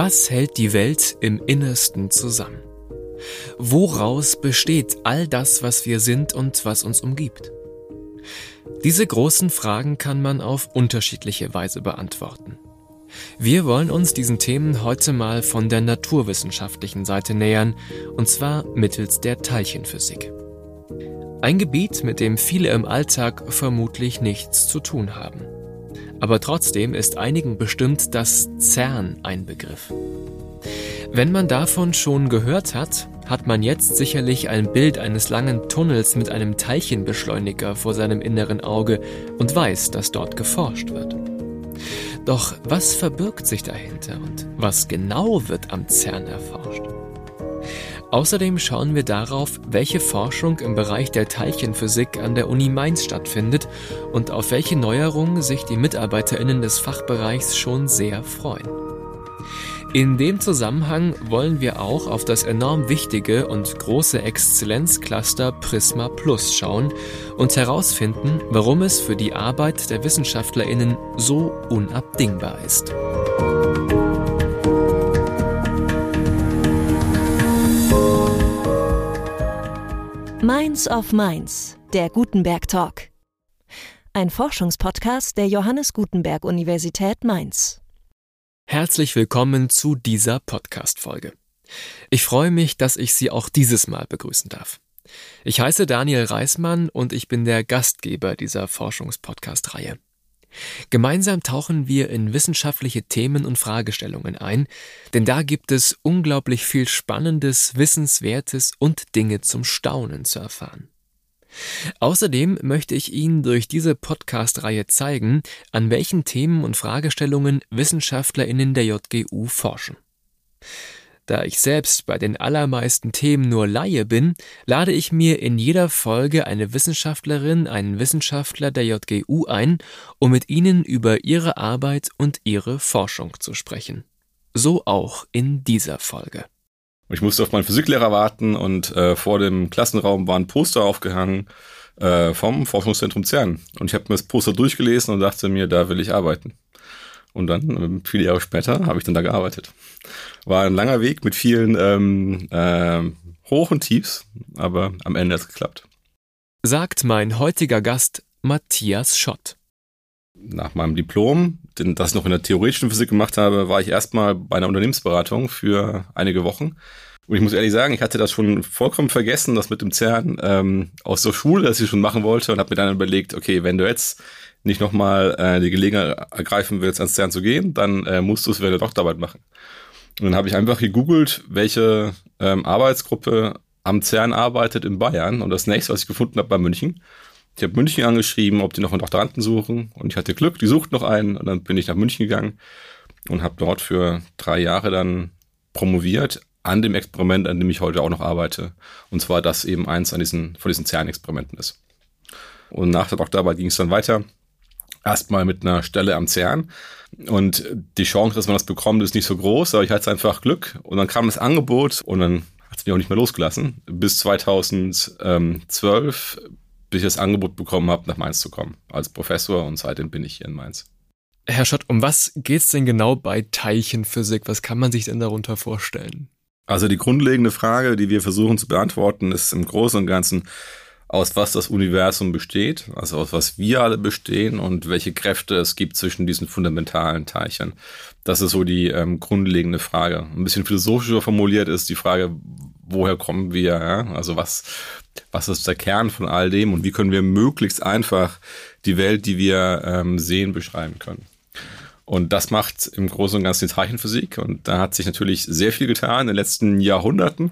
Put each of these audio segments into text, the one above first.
Was hält die Welt im Innersten zusammen? Woraus besteht all das, was wir sind und was uns umgibt? Diese großen Fragen kann man auf unterschiedliche Weise beantworten. Wir wollen uns diesen Themen heute mal von der naturwissenschaftlichen Seite nähern, und zwar mittels der Teilchenphysik. Ein Gebiet, mit dem viele im Alltag vermutlich nichts zu tun haben. Aber trotzdem ist einigen bestimmt das CERN ein Begriff. Wenn man davon schon gehört hat, hat man jetzt sicherlich ein Bild eines langen Tunnels mit einem Teilchenbeschleuniger vor seinem inneren Auge und weiß, dass dort geforscht wird. Doch was verbirgt sich dahinter und was genau wird am CERN erforscht? Außerdem schauen wir darauf, welche Forschung im Bereich der Teilchenphysik an der Uni Mainz stattfindet und auf welche Neuerungen sich die Mitarbeiterinnen des Fachbereichs schon sehr freuen. In dem Zusammenhang wollen wir auch auf das enorm wichtige und große Exzellenzcluster Prisma Plus schauen und herausfinden, warum es für die Arbeit der Wissenschaftlerinnen so unabdingbar ist. Mainz of Mainz, der Gutenberg Talk. Ein Forschungspodcast der Johannes Gutenberg Universität Mainz. Herzlich willkommen zu dieser Podcast-Folge. Ich freue mich, dass ich Sie auch dieses Mal begrüßen darf. Ich heiße Daniel Reismann und ich bin der Gastgeber dieser Forschungspodcast-Reihe. Gemeinsam tauchen wir in wissenschaftliche Themen und Fragestellungen ein, denn da gibt es unglaublich viel Spannendes, Wissenswertes und Dinge zum Staunen zu erfahren. Außerdem möchte ich Ihnen durch diese Podcast-Reihe zeigen, an welchen Themen und Fragestellungen WissenschaftlerInnen der JGU forschen. Da ich selbst bei den allermeisten Themen nur Laie bin, lade ich mir in jeder Folge eine Wissenschaftlerin, einen Wissenschaftler der JGU ein, um mit ihnen über ihre Arbeit und ihre Forschung zu sprechen. So auch in dieser Folge. Ich musste auf meinen Physiklehrer warten und äh, vor dem Klassenraum war ein Poster aufgehangen äh, vom Forschungszentrum CERN. Und ich habe mir das Poster durchgelesen und dachte mir, da will ich arbeiten. Und dann, äh, viele Jahre später, habe ich dann da gearbeitet. War ein langer Weg mit vielen ähm, äh, Hoch- und Tiefs, aber am Ende hat es geklappt. Sagt mein heutiger Gast Matthias Schott. Nach meinem Diplom, den, das ich noch in der theoretischen Physik gemacht habe, war ich erstmal bei einer Unternehmensberatung für einige Wochen. Und ich muss ehrlich sagen, ich hatte das schon vollkommen vergessen, das mit dem CERN ähm, aus der Schule, das ich schon machen wollte und habe mir dann überlegt, okay, wenn du jetzt nicht nochmal äh, die Gelegenheit ergreifen willst, ans CERN zu gehen, dann äh, musst du es während der Doktorarbeit machen. Und dann habe ich einfach gegoogelt, welche ähm, Arbeitsgruppe am CERN arbeitet in Bayern. Und das nächste, was ich gefunden habe, war München. Ich habe München angeschrieben, ob die noch einen Doktoranden suchen. Und ich hatte Glück, die sucht noch einen. Und dann bin ich nach München gegangen und habe dort für drei Jahre dann promoviert an dem Experiment, an dem ich heute auch noch arbeite. Und zwar, dass eben eins an diesen, von diesen CERN-Experimenten ist. Und nach der Doktorarbeit ging es dann weiter erstmal mit einer Stelle am CERN. Und die Chance, dass man das bekommt, ist nicht so groß, aber ich hatte einfach Glück. Und dann kam das Angebot und dann hat es mich auch nicht mehr losgelassen. Bis 2012, bis ich das Angebot bekommen habe, nach Mainz zu kommen als Professor und seitdem bin ich hier in Mainz. Herr Schott, um was geht es denn genau bei Teilchenphysik? Was kann man sich denn darunter vorstellen? Also die grundlegende Frage, die wir versuchen zu beantworten, ist im Großen und Ganzen, aus was das Universum besteht, also aus was wir alle bestehen und welche Kräfte es gibt zwischen diesen fundamentalen Teilchen. Das ist so die ähm, grundlegende Frage. Ein bisschen philosophischer formuliert ist die Frage, woher kommen wir? Ja? Also was, was ist der Kern von all dem und wie können wir möglichst einfach die Welt, die wir ähm, sehen, beschreiben können? Und das macht im Großen und Ganzen die Teilchenphysik. Und da hat sich natürlich sehr viel getan in den letzten Jahrhunderten.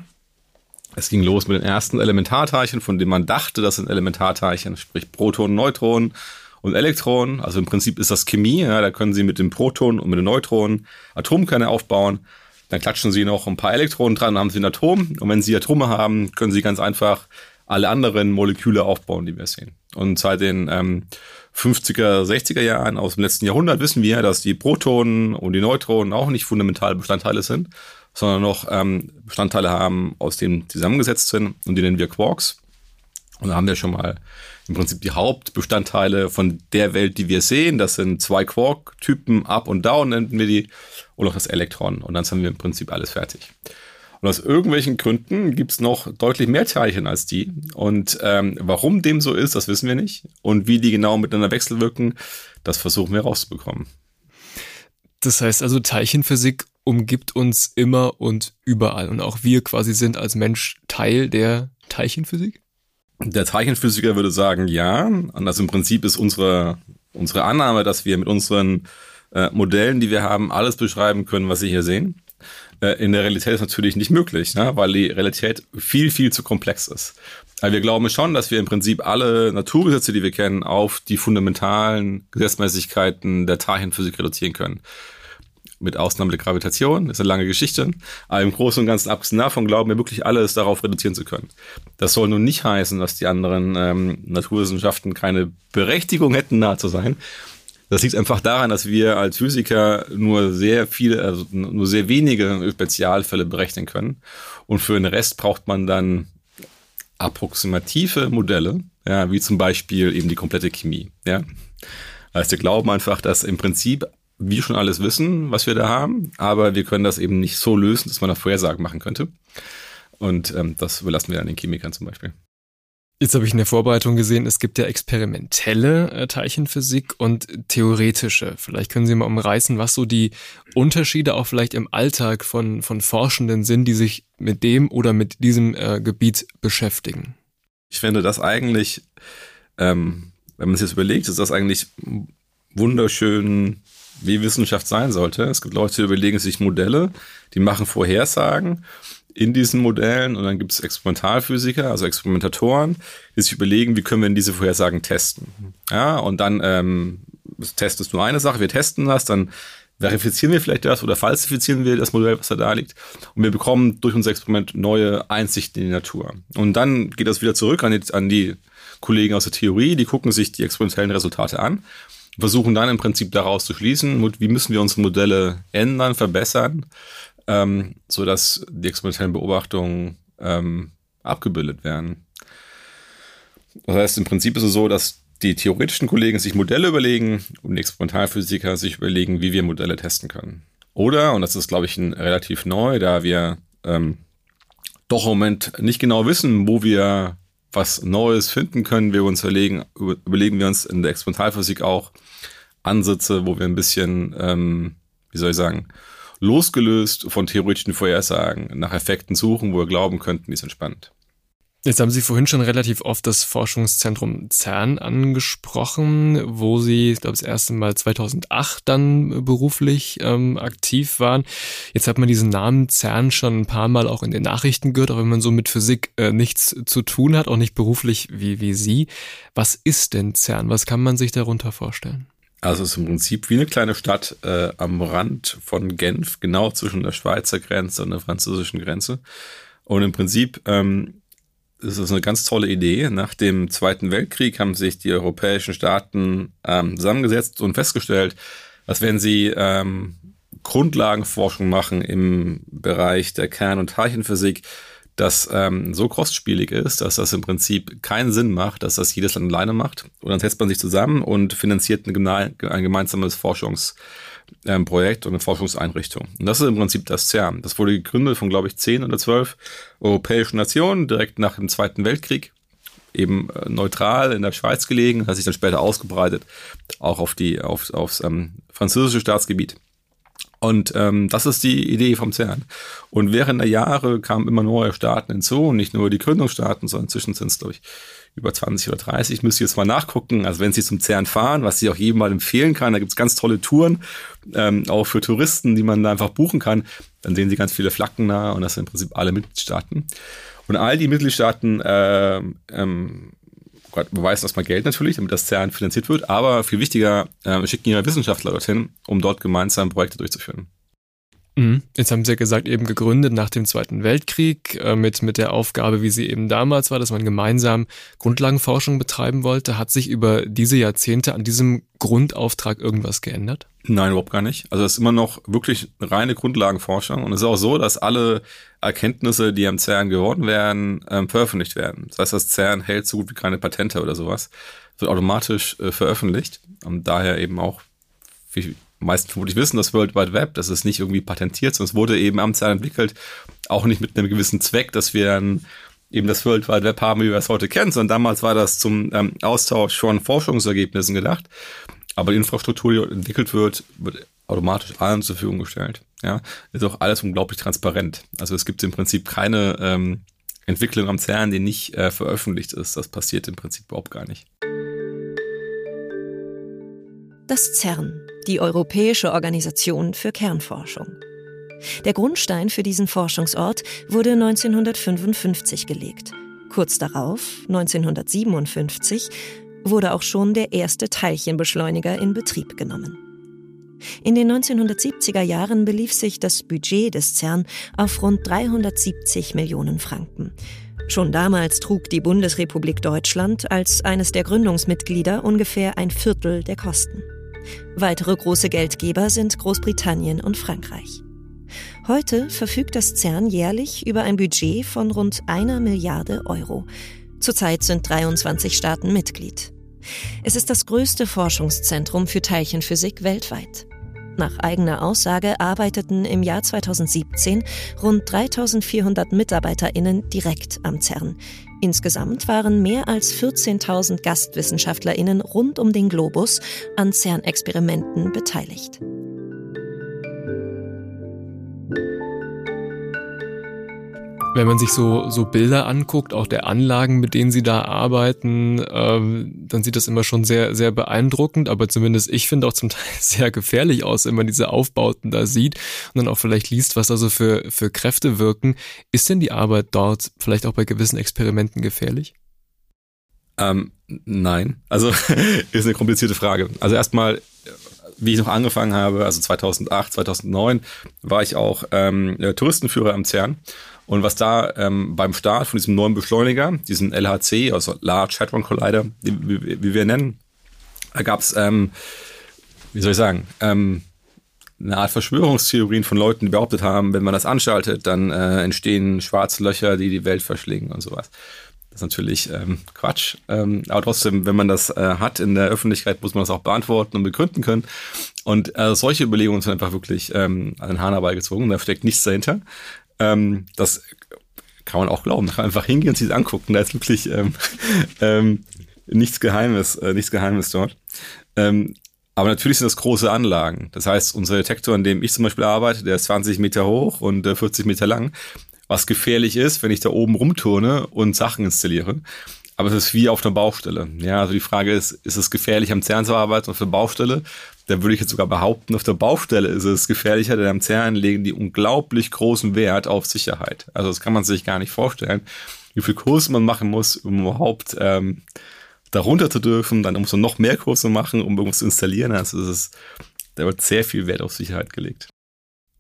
Es ging los mit den ersten Elementarteilchen, von denen man dachte, das sind Elementarteilchen, sprich Protonen, Neutronen und Elektronen. Also im Prinzip ist das Chemie. Ja, da können Sie mit den Protonen und mit den Neutronen Atomkerne aufbauen. Dann klatschen Sie noch ein paar Elektronen dran, dann haben Sie ein Atom. Und wenn Sie Atome haben, können Sie ganz einfach alle anderen Moleküle aufbauen, die wir sehen. Und seit den ähm, 50er, 60er Jahren aus dem letzten Jahrhundert wissen wir, dass die Protonen und die Neutronen auch nicht fundamentale Bestandteile sind, sondern noch ähm, Bestandteile haben, aus denen zusammengesetzt sind und die nennen wir Quarks. Und da haben wir schon mal im Prinzip die Hauptbestandteile von der Welt, die wir sehen. Das sind zwei Quark-Typen, Up und Down nennen wir die, und auch das Elektron. Und dann haben wir im Prinzip alles fertig. Und aus irgendwelchen Gründen gibt es noch deutlich mehr Teilchen als die. Und ähm, warum dem so ist, das wissen wir nicht. Und wie die genau miteinander wechselwirken, das versuchen wir rauszubekommen. Das heißt also, Teilchenphysik umgibt uns immer und überall. Und auch wir quasi sind als Mensch Teil der Teilchenphysik? Der Teilchenphysiker würde sagen, ja. Und das im Prinzip ist unsere, unsere Annahme, dass wir mit unseren äh, Modellen, die wir haben, alles beschreiben können, was Sie hier sehen. Äh, in der Realität ist natürlich nicht möglich, ne? weil die Realität viel, viel zu komplex ist. Aber wir glauben schon, dass wir im Prinzip alle Naturgesetze, die wir kennen, auf die fundamentalen Gesetzmäßigkeiten der Teilchenphysik reduzieren können mit Ausnahme der Gravitation, ist eine lange Geschichte. Aber im Großen und Ganzen, abgesehen davon, glauben wir wirklich alles darauf reduzieren zu können. Das soll nun nicht heißen, dass die anderen ähm, Naturwissenschaften keine Berechtigung hätten, nah zu sein. Das liegt einfach daran, dass wir als Physiker nur sehr viele, also nur sehr wenige Spezialfälle berechnen können. Und für den Rest braucht man dann approximative Modelle, ja, wie zum Beispiel eben die komplette Chemie. Ja. Also wir glauben einfach, dass im Prinzip wir schon alles wissen, was wir da haben, aber wir können das eben nicht so lösen, dass man da Vorhersagen machen könnte. Und ähm, das überlassen wir dann den Chemikern zum Beispiel. Jetzt habe ich in der Vorbereitung gesehen, es gibt ja experimentelle äh, Teilchenphysik und theoretische. Vielleicht können Sie mal umreißen, was so die Unterschiede auch vielleicht im Alltag von, von Forschenden sind, die sich mit dem oder mit diesem äh, Gebiet beschäftigen. Ich finde das eigentlich, ähm, wenn man es jetzt überlegt, ist das eigentlich wunderschön wie Wissenschaft sein sollte. Es gibt Leute, die überlegen sich Modelle, die machen Vorhersagen in diesen Modellen und dann gibt es Experimentalphysiker, also Experimentatoren, die sich überlegen, wie können wir denn diese Vorhersagen testen. Ja, und dann ähm, testest du eine Sache, wir testen das, dann verifizieren wir vielleicht das oder falsifizieren wir das Modell, was da da liegt. Und wir bekommen durch unser Experiment neue Einsichten in die Natur. Und dann geht das wieder zurück an die, an die Kollegen aus der Theorie, die gucken sich die experimentellen Resultate an versuchen dann im Prinzip daraus zu schließen, wie müssen wir unsere Modelle ändern, verbessern, ähm, sodass die experimentellen Beobachtungen ähm, abgebildet werden. Das heißt, im Prinzip ist es so, dass die theoretischen Kollegen sich Modelle überlegen und die Experimentalphysiker sich überlegen, wie wir Modelle testen können. Oder, und das ist, glaube ich, ein relativ neu, da wir ähm, doch im Moment nicht genau wissen, wo wir was Neues finden können, wir uns überlegen, überlegen wir uns in der Experimentalphysik auch, Ansätze, wo wir ein bisschen, ähm, wie soll ich sagen, losgelöst von theoretischen Vorhersagen nach Effekten suchen, wo wir glauben könnten, die sind spannend. Jetzt haben Sie vorhin schon relativ oft das Forschungszentrum CERN angesprochen, wo Sie, ich glaube, das erste Mal 2008 dann beruflich ähm, aktiv waren. Jetzt hat man diesen Namen CERN schon ein paar Mal auch in den Nachrichten gehört, auch wenn man so mit Physik äh, nichts zu tun hat, auch nicht beruflich wie, wie Sie. Was ist denn CERN? Was kann man sich darunter vorstellen? Also es ist im Prinzip wie eine kleine Stadt äh, am Rand von Genf, genau zwischen der Schweizer Grenze und der französischen Grenze. Und im Prinzip ähm, ist es eine ganz tolle Idee. Nach dem Zweiten Weltkrieg haben sich die europäischen Staaten ähm, zusammengesetzt und festgestellt, dass wenn sie ähm, Grundlagenforschung machen im Bereich der Kern- und Teilchenphysik, das ähm, so kostspielig ist, dass das im Prinzip keinen Sinn macht, dass das jedes Land alleine macht. Und dann setzt man sich zusammen und finanziert ein, ein gemeinsames Forschungsprojekt ähm, und eine Forschungseinrichtung. Und das ist im Prinzip das CERN. Das wurde gegründet von, glaube ich, zehn oder zwölf europäischen Nationen direkt nach dem Zweiten Weltkrieg eben äh, neutral in der Schweiz gelegen, hat sich dann später ausgebreitet, auch auf die, auf, aufs ähm, französische Staatsgebiet. Und ähm, das ist die Idee vom CERN. Und während der Jahre kamen immer neue Staaten hinzu, nicht nur die Gründungsstaaten, sondern inzwischen sind es, glaube ich, über 20 oder 30. Müsst ihr jetzt mal nachgucken. Also wenn Sie zum CERN fahren, was ich auch jedem mal empfehlen kann, da gibt es ganz tolle Touren, ähm, auch für Touristen, die man da einfach buchen kann. Dann sehen Sie ganz viele Flaggen da und das sind im Prinzip alle Mitgliedstaaten. Und all die Mitgliedstaaten äh, ähm, beweisen erstmal Geld natürlich, damit das CERN finanziert wird, aber viel wichtiger, äh, schicken ihre Wissenschaftler dorthin, um dort gemeinsam Projekte durchzuführen. Mhm. Jetzt haben Sie ja gesagt, eben gegründet nach dem Zweiten Weltkrieg äh, mit, mit der Aufgabe, wie sie eben damals war, dass man gemeinsam Grundlagenforschung betreiben wollte. Hat sich über diese Jahrzehnte an diesem Grundauftrag irgendwas geändert? Nein, überhaupt gar nicht. Also es ist immer noch wirklich reine Grundlagenforschung und es ist auch so, dass alle Erkenntnisse, die am CERN gewonnen werden, ähm, veröffentlicht werden. Das heißt, das CERN hält so gut wie keine Patente oder sowas, wird automatisch äh, veröffentlicht und daher eben auch, wie meisten vermutlich wissen, das World Wide Web, das ist nicht irgendwie patentiert, sondern es wurde eben am CERN entwickelt, auch nicht mit einem gewissen Zweck, dass wir dann eben das World Wide Web haben, wie wir es heute kennen, sondern damals war das zum ähm, Austausch von Forschungsergebnissen gedacht. Aber die Infrastruktur, die entwickelt wird, wird automatisch allen zur Verfügung gestellt. Ja, ist auch alles unglaublich transparent. Also es gibt im Prinzip keine ähm, Entwicklung am CERN, die nicht äh, veröffentlicht ist. Das passiert im Prinzip überhaupt gar nicht. Das CERN, die Europäische Organisation für Kernforschung. Der Grundstein für diesen Forschungsort wurde 1955 gelegt. Kurz darauf, 1957, wurde auch schon der erste Teilchenbeschleuniger in Betrieb genommen. In den 1970er Jahren belief sich das Budget des CERN auf rund 370 Millionen Franken. Schon damals trug die Bundesrepublik Deutschland als eines der Gründungsmitglieder ungefähr ein Viertel der Kosten. Weitere große Geldgeber sind Großbritannien und Frankreich. Heute verfügt das CERN jährlich über ein Budget von rund einer Milliarde Euro. Zurzeit sind 23 Staaten Mitglied. Es ist das größte Forschungszentrum für Teilchenphysik weltweit. Nach eigener Aussage arbeiteten im Jahr 2017 rund 3400 Mitarbeiterinnen direkt am CERN. Insgesamt waren mehr als 14.000 Gastwissenschaftlerinnen rund um den Globus an CERN-Experimenten beteiligt. Wenn man sich so, so Bilder anguckt, auch der Anlagen, mit denen sie da arbeiten, ähm, dann sieht das immer schon sehr, sehr beeindruckend, aber zumindest ich finde auch zum Teil sehr gefährlich aus, wenn man diese Aufbauten da sieht und dann auch vielleicht liest, was da so für, für Kräfte wirken. Ist denn die Arbeit dort vielleicht auch bei gewissen Experimenten gefährlich? Ähm, nein. Also ist eine komplizierte Frage. Also erstmal, wie ich noch angefangen habe, also 2008, 2009, war ich auch ähm, Touristenführer am CERN. Und was da ähm, beim Start von diesem neuen Beschleuniger, diesen LHC, also Large Hadron Collider, wie, wie wir nennen, da gab es, ähm, wie soll ich sagen, ähm, eine Art Verschwörungstheorien von Leuten, die behauptet haben, wenn man das anschaltet, dann äh, entstehen schwarze Löcher, die die Welt verschlingen und sowas. Das ist natürlich ähm, Quatsch. Ähm, aber trotzdem, wenn man das äh, hat in der Öffentlichkeit, muss man das auch beantworten und begründen können. Und äh, solche Überlegungen sind einfach wirklich ähm, an den Hahn herbeigezogen. Da steckt nichts dahinter. Ähm, das kann man auch glauben. Man kann einfach hingehen und sich das angucken. Da ist wirklich ähm, ähm, nichts Geheimes, äh, nichts Geheimes dort. Ähm, aber natürlich sind das große Anlagen. Das heißt, unser Detektor, an dem ich zum Beispiel arbeite, der ist 20 Meter hoch und äh, 40 Meter lang. Was gefährlich ist, wenn ich da oben rumturne und Sachen installiere. Aber es ist wie auf einer Baustelle. Ja, also die Frage ist, ist es gefährlich am CERN zu arbeiten auf der Baustelle? Da würde ich jetzt sogar behaupten, auf der Baustelle ist es gefährlicher, denn am CERN legen die unglaublich großen Wert auf Sicherheit. Also das kann man sich gar nicht vorstellen, wie viel Kurse man machen muss, um überhaupt ähm, darunter zu dürfen. Dann muss man noch mehr Kurse machen, um irgendwas zu installieren. Also es ist, da wird sehr viel Wert auf Sicherheit gelegt.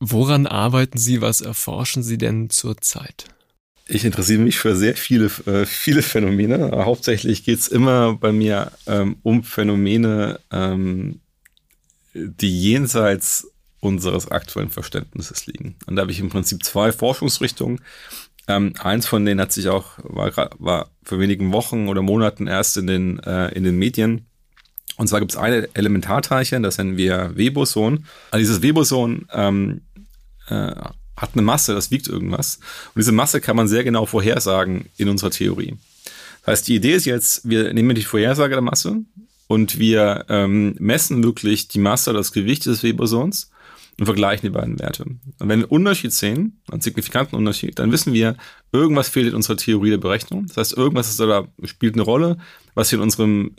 Woran arbeiten Sie, was erforschen Sie denn zurzeit? Ich interessiere mich für sehr viele, äh, viele Phänomene. Hauptsächlich geht es immer bei mir ähm, um Phänomene, ähm, die jenseits unseres aktuellen Verständnisses liegen. Und da habe ich im Prinzip zwei Forschungsrichtungen. Ähm, eins von denen hat sich auch, war, war für wenigen Wochen oder Monaten erst in den, äh, in den Medien. Und zwar gibt es eine Elementarteilchen, das nennen wir Weboson. Also dieses Weboson ähm, äh, hat eine Masse, das wiegt irgendwas. Und diese Masse kann man sehr genau vorhersagen in unserer Theorie. Das heißt, die Idee ist jetzt, wir nehmen die Vorhersage der Masse und wir ähm, messen wirklich die Masse, das Gewicht des Webosons und vergleichen die beiden Werte. Und wenn wir einen Unterschied sehen, einen signifikanten Unterschied, dann wissen wir, irgendwas fehlt in unserer Theorie der Berechnung. Das heißt, irgendwas ist da, spielt eine Rolle, was wir in unserem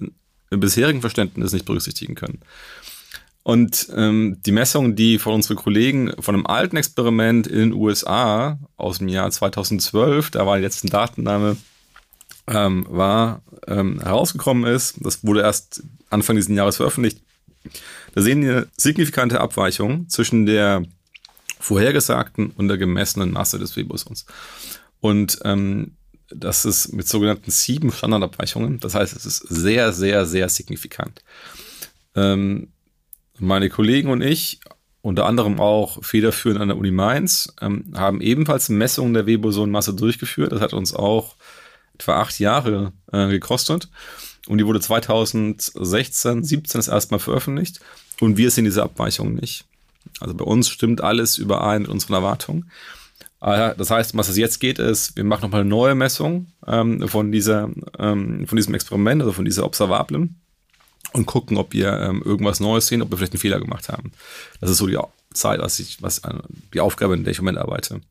bisherigen Verständnis nicht berücksichtigen können. Und ähm, die Messungen, die von unseren Kollegen von einem alten Experiment in den USA aus dem Jahr 2012, da war die letzten Datennahme, ähm, war, ähm, herausgekommen ist, das wurde erst Anfang dieses Jahres veröffentlicht, da sehen wir signifikante Abweichung zwischen der vorhergesagten und der gemessenen Masse des Webosons. Und ähm, das ist mit sogenannten sieben Standardabweichungen. Das heißt, es ist sehr, sehr, sehr signifikant. Ähm, meine Kollegen und ich unter anderem auch federführend an der Uni Mainz, ähm, haben ebenfalls Messungen der Webosonmasse durchgeführt. Das hat uns auch etwa acht Jahre äh, gekostet. Und die wurde 2016, 17 das erste Mal veröffentlicht. Und wir sehen diese Abweichungen nicht. Also bei uns stimmt alles überein mit unseren Erwartungen. Ah das heißt, was es jetzt geht, ist, wir machen nochmal eine neue Messung ähm, von, dieser, ähm, von diesem Experiment, also von dieser Observablen und gucken, ob wir ähm, irgendwas Neues sehen, ob wir vielleicht einen Fehler gemacht haben. Das ist so die Zeit, was ich, was äh, die Aufgabe, in der ich im Moment arbeite.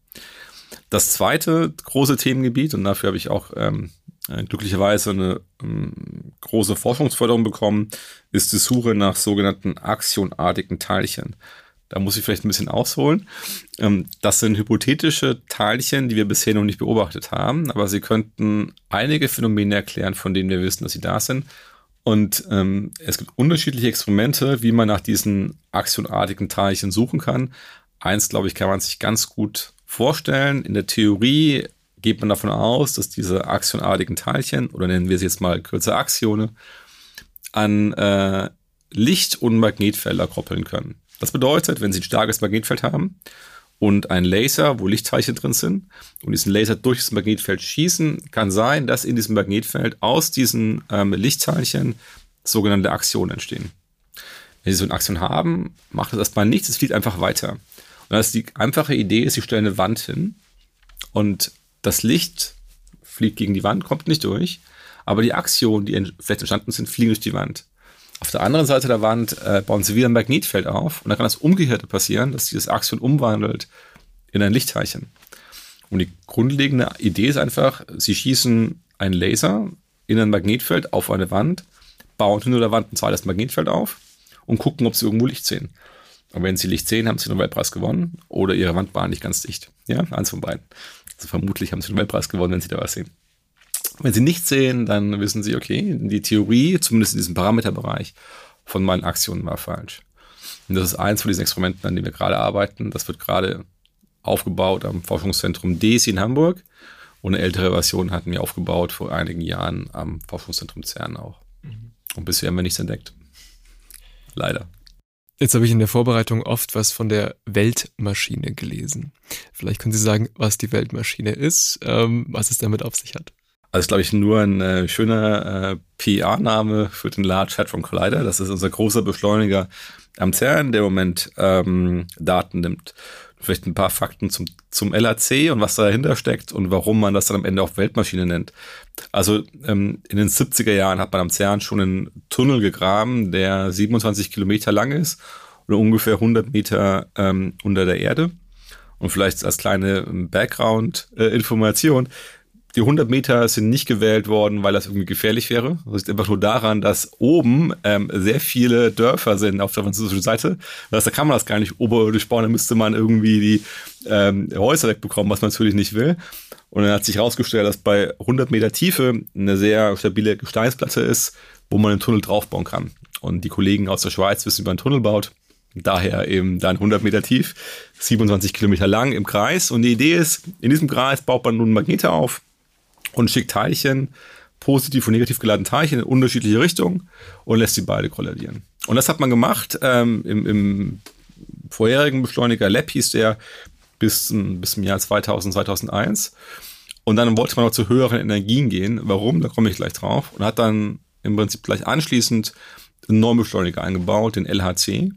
Das zweite große Themengebiet, und dafür habe ich auch ähm, äh, glücklicherweise eine ähm, große Forschungsförderung bekommen, ist die Suche nach sogenannten axionartigen Teilchen. Da muss ich vielleicht ein bisschen ausholen. Ähm, das sind hypothetische Teilchen, die wir bisher noch nicht beobachtet haben, aber sie könnten einige Phänomene erklären, von denen wir wissen, dass sie da sind. Und ähm, es gibt unterschiedliche Experimente, wie man nach diesen axionartigen Teilchen suchen kann. Eins, glaube ich, kann man sich ganz gut vorstellen. In der Theorie geht man davon aus, dass diese axionartigen Teilchen, oder nennen wir sie jetzt mal kürzer Axione, an äh, Licht- und Magnetfelder koppeln können. Das bedeutet, wenn Sie ein starkes Magnetfeld haben und ein Laser, wo Lichtteilchen drin sind, und diesen Laser durch das Magnetfeld schießen, kann sein, dass in diesem Magnetfeld aus diesen ähm, Lichtteilchen sogenannte Aktionen entstehen. Wenn Sie so ein Aktion haben, macht das erstmal nichts, es fliegt einfach weiter. Und das ist die einfache Idee ist, Sie stellen eine Wand hin und das Licht fliegt gegen die Wand, kommt nicht durch, aber die Aktionen, die vielleicht entstanden sind, fliegen durch die Wand. Auf der anderen Seite der Wand äh, bauen sie wieder ein Magnetfeld auf und dann kann das Umgekehrte passieren, dass dieses Axion umwandelt in ein Lichtteilchen. Und die grundlegende Idee ist einfach, sie schießen einen Laser in ein Magnetfeld auf eine Wand, bauen hinter der Wand ein zweites Magnetfeld auf und gucken, ob sie irgendwo Licht sehen. Und wenn sie Licht sehen, haben sie den Nobelpreis gewonnen oder ihre Wand war nicht ganz dicht. Ja, eins von beiden. Also vermutlich haben sie den Nobelpreis gewonnen, wenn sie da was sehen. Wenn Sie nichts sehen, dann wissen Sie, okay, die Theorie, zumindest in diesem Parameterbereich, von meinen Aktionen war falsch. Und das ist eins von diesen Experimenten, an denen wir gerade arbeiten. Das wird gerade aufgebaut am Forschungszentrum DESI in Hamburg. Und eine ältere Version hatten wir aufgebaut vor einigen Jahren am Forschungszentrum CERN auch. Und bisher haben wir nichts entdeckt. Leider. Jetzt habe ich in der Vorbereitung oft was von der Weltmaschine gelesen. Vielleicht können Sie sagen, was die Weltmaschine ist, ähm, was es damit auf sich hat. Also glaube ich, nur ein äh, schöner äh, PR-Name für den Large Hadron Collider. Das ist unser großer Beschleuniger am CERN, der im Moment ähm, Daten nimmt. Vielleicht ein paar Fakten zum, zum LHC und was dahinter steckt und warum man das dann am Ende auch Weltmaschine nennt. Also ähm, in den 70er Jahren hat man am CERN schon einen Tunnel gegraben, der 27 Kilometer lang ist und ungefähr 100 Meter ähm, unter der Erde. Und vielleicht als kleine Background-Information, äh, die 100 Meter sind nicht gewählt worden, weil das irgendwie gefährlich wäre. Das liegt einfach nur daran, dass oben ähm, sehr viele Dörfer sind auf der französischen Seite. Das heißt, da kann man das gar nicht oberirdisch bauen, da müsste man irgendwie die ähm, Häuser wegbekommen, was man natürlich nicht will. Und dann hat sich herausgestellt, dass bei 100 Meter Tiefe eine sehr stabile Gesteinsplatte ist, wo man einen Tunnel draufbauen kann. Und die Kollegen aus der Schweiz wissen, wie man einen Tunnel baut. Daher eben dann 100 Meter tief, 27 Kilometer lang im Kreis. Und die Idee ist, in diesem Kreis baut man nun Magnete auf und schickt Teilchen, positiv und negativ geladene Teilchen in unterschiedliche Richtungen und lässt sie beide korrelieren. Und das hat man gemacht ähm, im, im vorherigen Beschleuniger Lab hieß der bis, bis zum Jahr 2000, 2001. Und dann wollte man noch zu höheren Energien gehen. Warum? Da komme ich gleich drauf. Und hat dann im Prinzip gleich anschließend einen neuen Beschleuniger eingebaut, den LHC.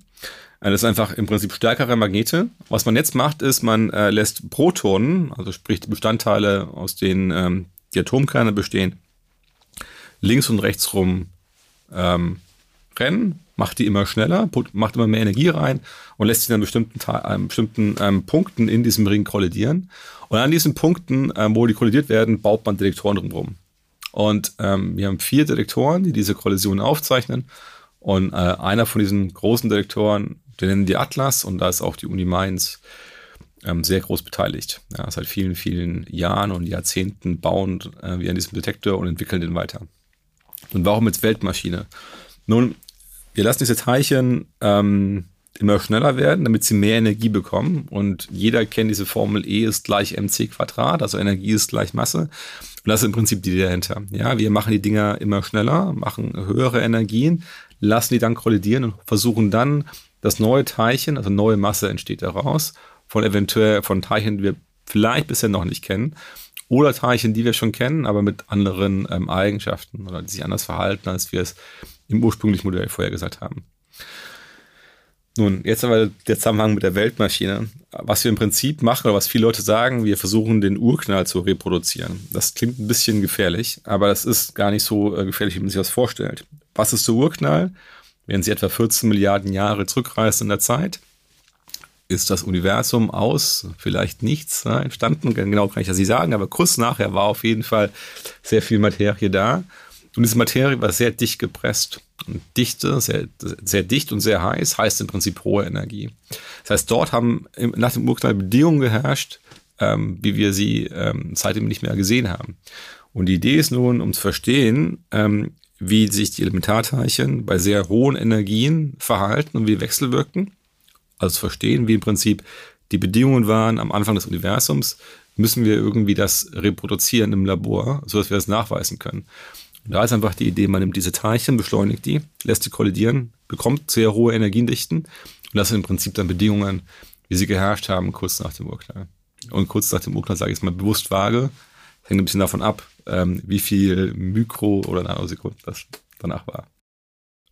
Das ist einfach im Prinzip stärkere Magnete. Was man jetzt macht, ist, man äh, lässt Protonen, also sprich Bestandteile, aus denen ähm, die Atomkerne bestehen, links und rechts rum ähm, rennen, macht die immer schneller, macht immer mehr Energie rein und lässt sie an bestimmten, äh, bestimmten ähm, Punkten in diesem Ring kollidieren. Und an diesen Punkten, ähm, wo die kollidiert werden, baut man Detektoren drumherum. Und ähm, wir haben vier Detektoren, die diese Kollisionen aufzeichnen. Und äh, einer von diesen großen Detektoren, den nennen die Atlas, und da ist auch die Uni Mainz ähm, sehr groß beteiligt. Ja, seit vielen, vielen Jahren und Jahrzehnten bauen äh, wir an diesem Detektor und entwickeln den weiter. Und warum jetzt Weltmaschine? Nun, wir lassen diese Teilchen ähm, immer schneller werden, damit sie mehr Energie bekommen. Und jeder kennt diese Formel E ist gleich mc Quadrat, also Energie ist gleich Masse. Und das ist im Prinzip die dahinter. Ja, wir machen die Dinger immer schneller, machen höhere Energien, lassen die dann kollidieren und versuchen dann das neue Teilchen, also neue Masse entsteht daraus, von eventuell von Teilchen, die wir vielleicht bisher noch nicht kennen, oder Teilchen, die wir schon kennen, aber mit anderen ähm, Eigenschaften oder die sich anders verhalten, als wir es im ursprünglichen Modell vorhergesagt haben. Nun, jetzt aber der Zusammenhang mit der Weltmaschine. Was wir im Prinzip machen oder was viele Leute sagen, wir versuchen den Urknall zu reproduzieren. Das klingt ein bisschen gefährlich, aber das ist gar nicht so äh, gefährlich, wie man sich das vorstellt. Was ist der Urknall? Wenn Sie etwa 14 Milliarden Jahre zurückreisen in der Zeit, ist das Universum aus vielleicht nichts ne, entstanden. Genau kann ich das nicht sagen, aber kurz nachher war auf jeden Fall sehr viel Materie da. Und diese Materie war sehr dicht gepresst. Und Dichte, sehr, sehr dicht und sehr heiß, heißt im Prinzip hohe Energie. Das heißt, dort haben nach dem Urknall Bedingungen geherrscht, ähm, wie wir sie ähm, seitdem nicht mehr gesehen haben. Und die Idee ist nun, um zu verstehen, ähm, wie sich die Elementarteilchen bei sehr hohen Energien verhalten und wie wechselwirken, also zu verstehen, wie im Prinzip die Bedingungen waren am Anfang des Universums, müssen wir irgendwie das reproduzieren im Labor, sodass wir das nachweisen können. Und da ist einfach die Idee, man nimmt diese Teilchen, beschleunigt die, lässt sie kollidieren, bekommt sehr hohe Energiendichten und das sind im Prinzip dann Bedingungen, wie sie geherrscht haben kurz nach dem Urknall. Und kurz nach dem Urknall sage ich es mal bewusst vage, hängt ein bisschen davon ab, ähm, wie viel Mikro- oder Nanosekunden das danach war.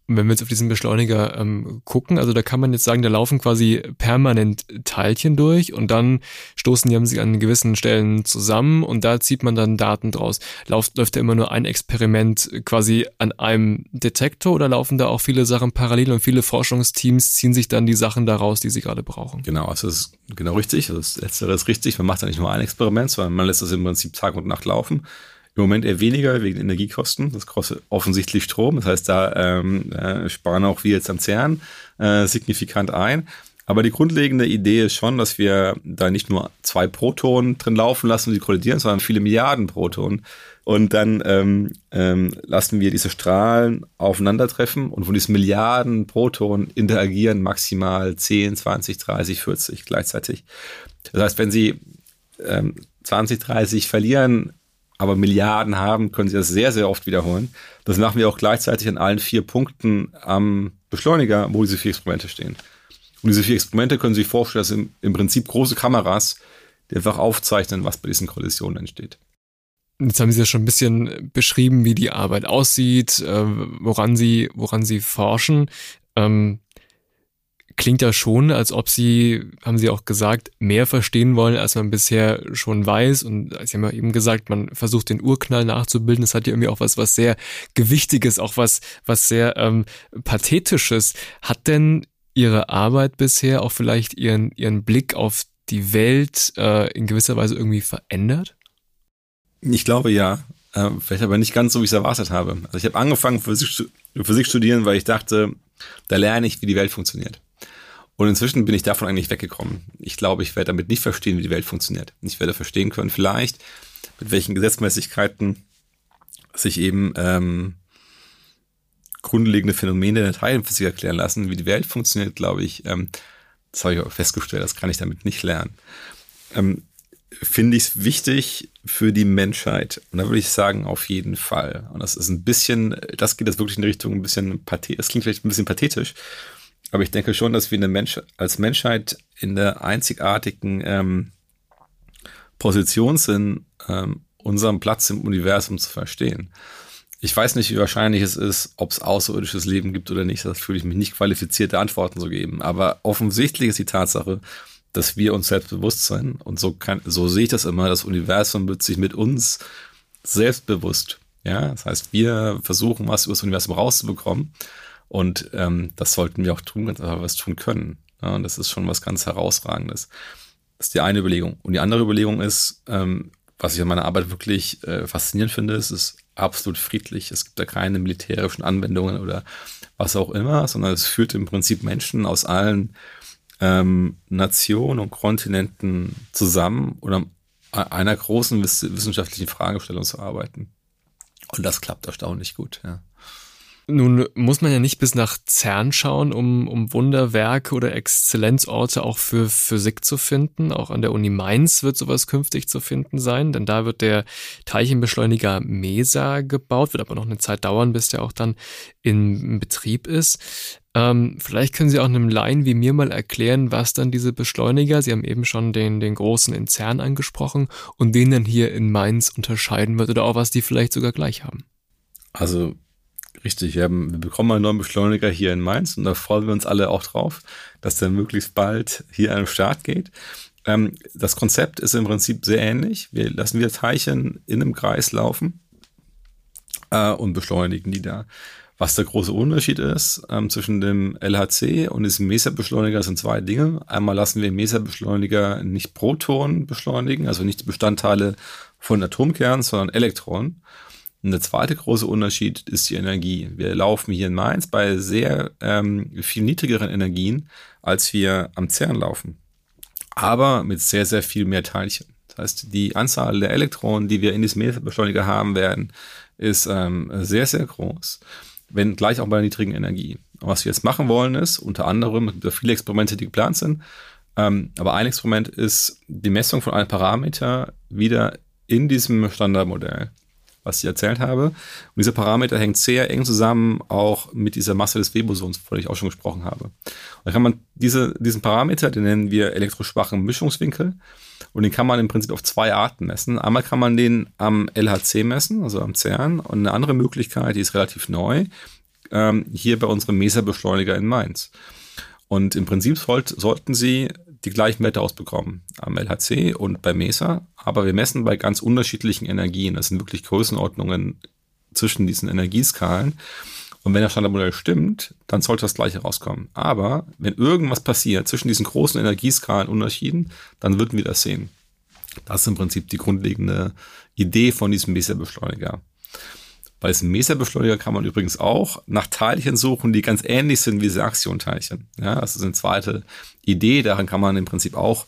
Wenn wir jetzt auf diesen Beschleuniger ähm, gucken, also da kann man jetzt sagen, da laufen quasi permanent Teilchen durch und dann stoßen die sich an gewissen Stellen zusammen und da zieht man dann Daten draus. Läuft, läuft da immer nur ein Experiment quasi an einem Detektor oder laufen da auch viele Sachen parallel und viele Forschungsteams ziehen sich dann die Sachen daraus, die sie gerade brauchen? Genau, also das ist genau richtig. Also das Letztere ist richtig. Man macht da nicht nur ein Experiment, sondern man lässt das im Prinzip Tag und Nacht laufen. Im Moment eher weniger wegen Energiekosten. Das kostet offensichtlich Strom. Das heißt, da ähm, äh, sparen auch wir jetzt am CERN äh, signifikant ein. Aber die grundlegende Idee ist schon, dass wir da nicht nur zwei Protonen drin laufen lassen, die kollidieren, sondern viele Milliarden Protonen. Und dann ähm, ähm, lassen wir diese Strahlen aufeinandertreffen und von diesen Milliarden Protonen interagieren maximal 10, 20, 30, 40 gleichzeitig. Das heißt, wenn Sie ähm, 20, 30 verlieren, aber Milliarden haben, können sie das sehr, sehr oft wiederholen. Das machen wir auch gleichzeitig an allen vier Punkten am Beschleuniger, wo diese vier Experimente stehen. Und diese vier Experimente können Sie sich vorstellen, das sind im Prinzip große Kameras, die einfach aufzeichnen, was bei diesen Kollisionen entsteht. Jetzt haben Sie ja schon ein bisschen beschrieben, wie die Arbeit aussieht, äh, woran Sie, woran Sie forschen. Ähm, klingt ja schon, als ob sie, haben sie auch gesagt, mehr verstehen wollen, als man bisher schon weiß. Und sie haben ja eben gesagt, man versucht den Urknall nachzubilden. Das hat ja irgendwie auch was, was sehr Gewichtiges, auch was, was sehr ähm, Pathetisches. Hat denn Ihre Arbeit bisher auch vielleicht Ihren, Ihren Blick auf die Welt äh, in gewisser Weise irgendwie verändert? Ich glaube ja. Äh, vielleicht aber nicht ganz so, wie ich es erwartet habe. Also ich habe angefangen, Physik, Physik studieren, weil ich dachte, da lerne ich, wie die Welt funktioniert. Und inzwischen bin ich davon eigentlich weggekommen. Ich glaube, ich werde damit nicht verstehen, wie die Welt funktioniert. Ich werde verstehen können, vielleicht, mit welchen Gesetzmäßigkeiten sich eben ähm, grundlegende Phänomene der Teilchenphysik erklären lassen. Wie die Welt funktioniert, glaube ich, ähm, das habe ich auch festgestellt, das kann ich damit nicht lernen. Ähm, Finde ich es wichtig für die Menschheit? Und da würde ich sagen, auf jeden Fall. Und das ist ein bisschen, das geht jetzt wirklich in Richtung ein bisschen pathetisch, das klingt vielleicht ein bisschen pathetisch, aber ich denke schon, dass wir eine Mensch als Menschheit in der einzigartigen ähm, Position sind, ähm, unseren Platz im Universum zu verstehen. Ich weiß nicht, wie wahrscheinlich es ist, ob es außerirdisches Leben gibt oder nicht. Das fühle ich mich nicht qualifizierte Antworten zu geben. Aber offensichtlich ist die Tatsache, dass wir uns selbst bewusst sind. Und so kann, so sehe ich das immer. Das Universum wird sich mit uns selbstbewusst. Ja, das heißt, wir versuchen, was über das Universum rauszubekommen. Und ähm, das sollten wir auch tun, wenn wir was tun können. Ja, und das ist schon was ganz Herausragendes. Das ist die eine Überlegung. Und die andere Überlegung ist, ähm, was ich an meiner Arbeit wirklich äh, faszinierend finde, es ist absolut friedlich. Es gibt da keine militärischen Anwendungen oder was auch immer, sondern es führt im Prinzip Menschen aus allen ähm, Nationen und Kontinenten zusammen oder einer großen wissenschaftlichen Fragestellung zu arbeiten. Und das klappt erstaunlich gut, ja. Nun muss man ja nicht bis nach CERN schauen, um, um Wunderwerke oder Exzellenzorte auch für Physik zu finden. Auch an der Uni Mainz wird sowas künftig zu finden sein, denn da wird der Teilchenbeschleuniger MESA gebaut, wird aber noch eine Zeit dauern, bis der auch dann in Betrieb ist. Ähm, vielleicht können Sie auch einem Laien wie mir mal erklären, was dann diese Beschleuniger, Sie haben eben schon den, den großen in CERN angesprochen, und den dann hier in Mainz unterscheiden wird oder auch was die vielleicht sogar gleich haben. Also Richtig, wir, haben, wir bekommen einen neuen Beschleuniger hier in Mainz und da freuen wir uns alle auch drauf, dass der möglichst bald hier an den Start geht. Ähm, das Konzept ist im Prinzip sehr ähnlich. Wir lassen wir Teilchen in einem Kreis laufen äh, und beschleunigen die da. Was der große Unterschied ist ähm, zwischen dem LHC und diesem Mesa-Beschleuniger sind zwei Dinge. Einmal lassen wir Mesa-Beschleuniger nicht Protonen beschleunigen, also nicht Bestandteile von Atomkernen, sondern Elektronen. Und der zweite große Unterschied ist die Energie. Wir laufen hier in Mainz bei sehr ähm, viel niedrigeren Energien, als wir am CERN laufen. Aber mit sehr, sehr viel mehr Teilchen. Das heißt, die Anzahl der Elektronen, die wir in diesem Beschleuniger haben werden, ist ähm, sehr, sehr groß. Wenn gleich auch bei niedrigen Energie. Und was wir jetzt machen wollen, ist unter anderem, es gibt viele Experimente, die geplant sind, ähm, aber ein Experiment ist die Messung von einem Parameter wieder in diesem Standardmodell was ich erzählt habe. Und dieser Parameter hängt sehr eng zusammen auch mit dieser Masse des Webosons, von der ich auch schon gesprochen habe. Und da kann man diese, diesen Parameter, den nennen wir elektroschwachen Mischungswinkel, und den kann man im Prinzip auf zwei Arten messen. Einmal kann man den am LHC messen, also am CERN, und eine andere Möglichkeit, die ist relativ neu, ähm, hier bei unserem Mesa-Beschleuniger in Mainz. Und im Prinzip sollt, sollten Sie die gleichen Werte ausbekommen am LHC und bei MESA, aber wir messen bei ganz unterschiedlichen Energien. Das sind wirklich Größenordnungen zwischen diesen Energieskalen. Und wenn das Standardmodell stimmt, dann sollte das gleiche rauskommen. Aber wenn irgendwas passiert zwischen diesen großen Energieskalen Unterschieden, dann würden wir das sehen. Das ist im Prinzip die grundlegende Idee von diesem MESA-Beschleuniger. Bei diesem Mesa-Beschleuniger kann man übrigens auch nach Teilchen suchen, die ganz ähnlich sind wie diese Axion-Teilchen. Ja, das ist eine zweite Idee. Daran kann man im Prinzip auch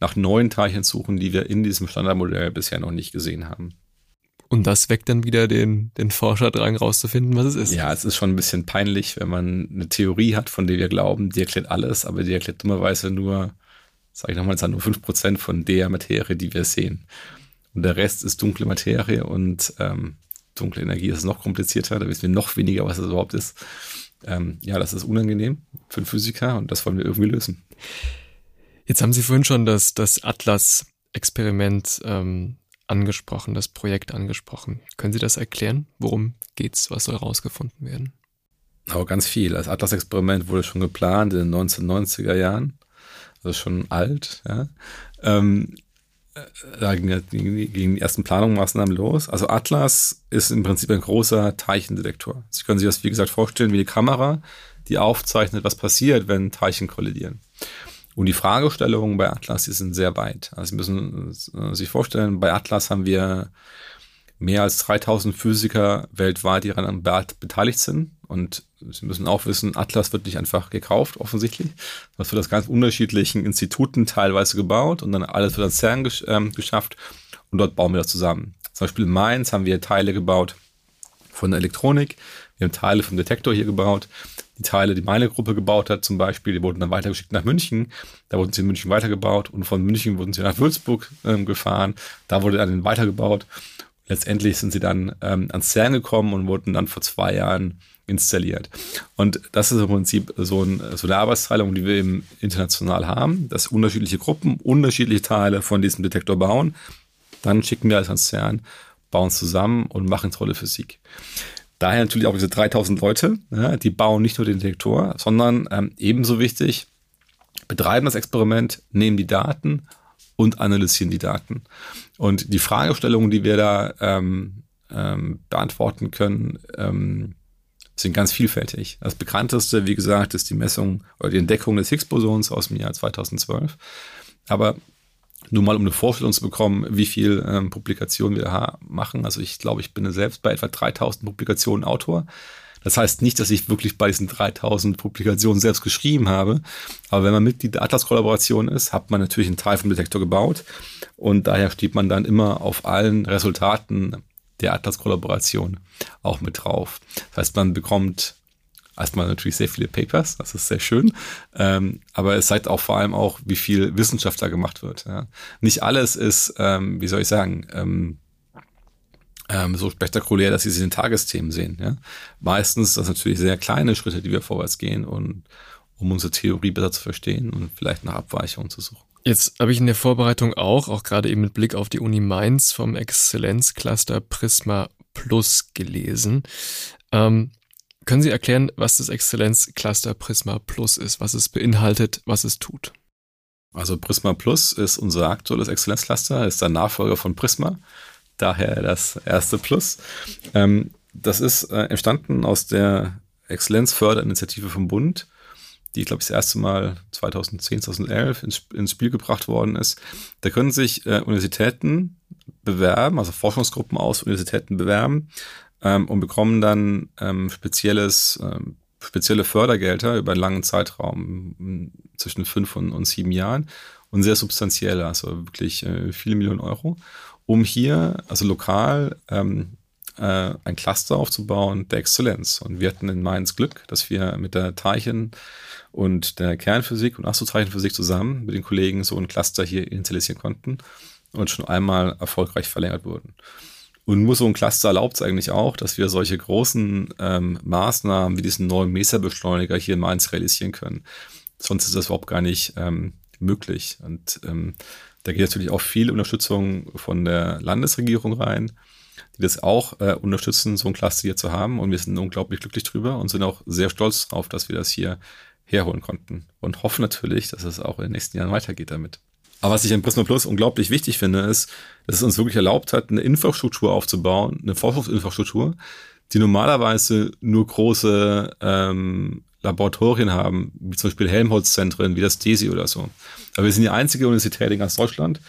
nach neuen Teilchen suchen, die wir in diesem Standardmodell bisher noch nicht gesehen haben. Und das weckt dann wieder den, den Forscherdrang rauszufinden, was es ist. Ja, es ist schon ein bisschen peinlich, wenn man eine Theorie hat, von der wir glauben, die erklärt alles, aber die erklärt dummerweise nur, sage ich nochmal, nur fünf Prozent von der Materie, die wir sehen. Und der Rest ist dunkle Materie und ähm, dunkle Energie ist noch komplizierter, da wissen wir noch weniger, was das überhaupt ist. Ähm, ja, das ist unangenehm für einen Physiker und das wollen wir irgendwie lösen. Jetzt haben Sie vorhin schon das, das Atlas-Experiment ähm, angesprochen, das Projekt angesprochen. Können Sie das erklären? Worum geht's? Was soll rausgefunden werden? Aber ganz viel. Das Atlas-Experiment wurde schon geplant in den 1990er Jahren. Also schon alt. Ja. Ähm, da ging, die ersten Planungsmaßnahmen los. Also Atlas ist im Prinzip ein großer Teilchendetektor. Sie können sich das, wie gesagt, vorstellen wie die Kamera, die aufzeichnet, was passiert, wenn Teilchen kollidieren. Und die Fragestellungen bei Atlas, die sind sehr weit. Also Sie müssen sich vorstellen, bei Atlas haben wir mehr als 3000 Physiker weltweit, die daran beteiligt sind. Und Sie müssen auch wissen, Atlas wird nicht einfach gekauft, offensichtlich. Das wird aus ganz unterschiedlichen Instituten teilweise gebaut und dann alles wird ans CERN gesch ähm, geschafft und dort bauen wir das zusammen. Zum Beispiel in Mainz haben wir Teile gebaut von der Elektronik. Wir haben Teile vom Detektor hier gebaut. Die Teile, die meine Gruppe gebaut hat, zum Beispiel, die wurden dann weitergeschickt nach München. Da wurden sie in München weitergebaut und von München wurden sie nach Würzburg ähm, gefahren. Da wurde dann weitergebaut. Letztendlich sind sie dann ähm, ans CERN gekommen und wurden dann vor zwei Jahren installiert. Und das ist im Prinzip so, ein, so eine Arbeitsteilung, die wir eben international haben, dass unterschiedliche Gruppen unterschiedliche Teile von diesem Detektor bauen. Dann schicken wir alles ans CERN, bauen zusammen und machen tolle Physik. Daher natürlich auch diese 3000 Leute, ja, die bauen nicht nur den Detektor, sondern ähm, ebenso wichtig, betreiben das Experiment, nehmen die Daten und analysieren die Daten. Und die Fragestellungen, die wir da ähm, ähm, beantworten können, ähm, sind ganz vielfältig. Das bekannteste, wie gesagt, ist die Messung oder die Entdeckung des Higgs-Bosons aus dem Jahr 2012. Aber nur mal um eine Vorstellung zu bekommen, wie viel ähm, Publikationen wir da machen. Also ich glaube, ich bin selbst bei etwa 3000 Publikationen Autor. Das heißt nicht, dass ich wirklich bei diesen 3000 Publikationen selbst geschrieben habe. Aber wenn man Mitglied der Atlas-Kollaboration ist, hat man natürlich einen Teil vom Detektor gebaut. Und daher steht man dann immer auf allen Resultaten der Atlas-Kollaboration auch mit drauf. Das heißt, man bekommt erstmal natürlich sehr viele Papers, das ist sehr schön, ähm, aber es zeigt auch vor allem auch, wie viel Wissenschaft da gemacht wird. Ja. Nicht alles ist, ähm, wie soll ich sagen, ähm, ähm, so spektakulär, dass sie sich in Tagesthemen sehen. Ja. Meistens das natürlich sehr kleine Schritte, die wir vorwärts gehen und um unsere Theorie besser zu verstehen und vielleicht nach Abweichungen zu suchen. Jetzt habe ich in der Vorbereitung auch, auch gerade eben mit Blick auf die Uni Mainz vom Exzellenzcluster Prisma Plus gelesen. Ähm, können Sie erklären, was das Exzellenzcluster Prisma Plus ist, was es beinhaltet, was es tut? Also Prisma Plus ist unser aktuelles Exzellenzcluster, ist der Nachfolger von Prisma, daher das erste Plus. Ähm, das ist äh, entstanden aus der Exzellenzförderinitiative vom Bund die, ich glaube das erste Mal 2010, 2011 ins, ins Spiel gebracht worden ist. Da können sich äh, Universitäten bewerben, also Forschungsgruppen aus Universitäten bewerben ähm, und bekommen dann ähm, spezielles, ähm, spezielle Fördergelder über einen langen Zeitraum zwischen fünf und, und sieben Jahren und sehr substanziell, also wirklich äh, viele Millionen Euro, um hier, also lokal, ähm, äh, ein Cluster aufzubauen der Exzellenz. Und wir hatten in Mainz Glück, dass wir mit der Teilchen und der Kernphysik und Astrozeichenphysik zusammen mit den Kollegen so ein Cluster hier initialisieren konnten und schon einmal erfolgreich verlängert wurden. Und nur so ein Cluster erlaubt es eigentlich auch, dass wir solche großen ähm, Maßnahmen wie diesen neuen Mesa-Beschleuniger hier in Mainz realisieren können. Sonst ist das überhaupt gar nicht ähm, möglich. Und ähm, da geht natürlich auch viel Unterstützung von der Landesregierung rein, die das auch äh, unterstützen, so ein Cluster hier zu haben. Und wir sind unglaublich glücklich drüber und sind auch sehr stolz darauf, dass wir das hier herholen konnten. Und hoffen natürlich, dass es auch in den nächsten Jahren weitergeht damit. Aber was ich an Prisma Plus unglaublich wichtig finde, ist, dass es uns wirklich erlaubt hat, eine Infrastruktur aufzubauen, eine Forschungsinfrastruktur, die normalerweise nur große ähm, Laboratorien haben, wie zum Beispiel Helmholtz-Zentren, wie das DESI oder so. Aber wir sind die einzige Universität in ganz Deutschland,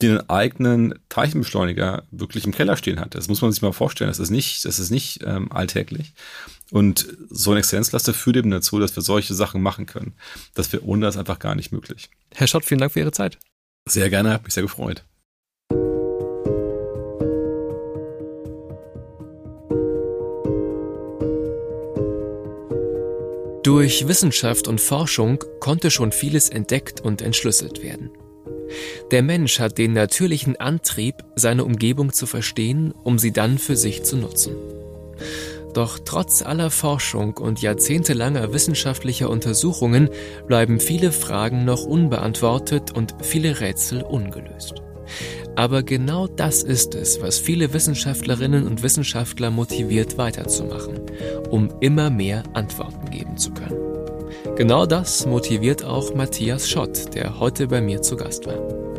die einen eigenen Teilchenbeschleuniger wirklich im Keller stehen hat. Das muss man sich mal vorstellen. Das ist nicht, das ist nicht ähm, alltäglich. Und so ein Exzellenzcluster führt eben dazu, dass wir solche Sachen machen können. Das wäre ohne das einfach gar nicht möglich. Herr Schott, vielen Dank für Ihre Zeit. Sehr gerne, habe mich sehr gefreut. Durch Wissenschaft und Forschung konnte schon vieles entdeckt und entschlüsselt werden. Der Mensch hat den natürlichen Antrieb, seine Umgebung zu verstehen, um sie dann für sich zu nutzen. Doch trotz aller Forschung und jahrzehntelanger wissenschaftlicher Untersuchungen bleiben viele Fragen noch unbeantwortet und viele Rätsel ungelöst. Aber genau das ist es, was viele Wissenschaftlerinnen und Wissenschaftler motiviert weiterzumachen, um immer mehr Antworten geben zu können. Genau das motiviert auch Matthias Schott, der heute bei mir zu Gast war.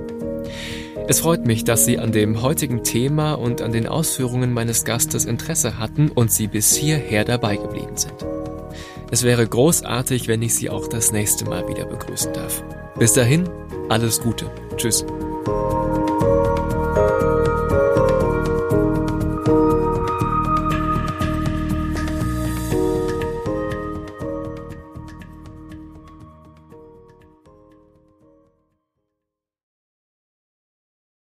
Es freut mich, dass Sie an dem heutigen Thema und an den Ausführungen meines Gastes Interesse hatten und Sie bis hierher dabei geblieben sind. Es wäre großartig, wenn ich Sie auch das nächste Mal wieder begrüßen darf. Bis dahin, alles Gute. Tschüss.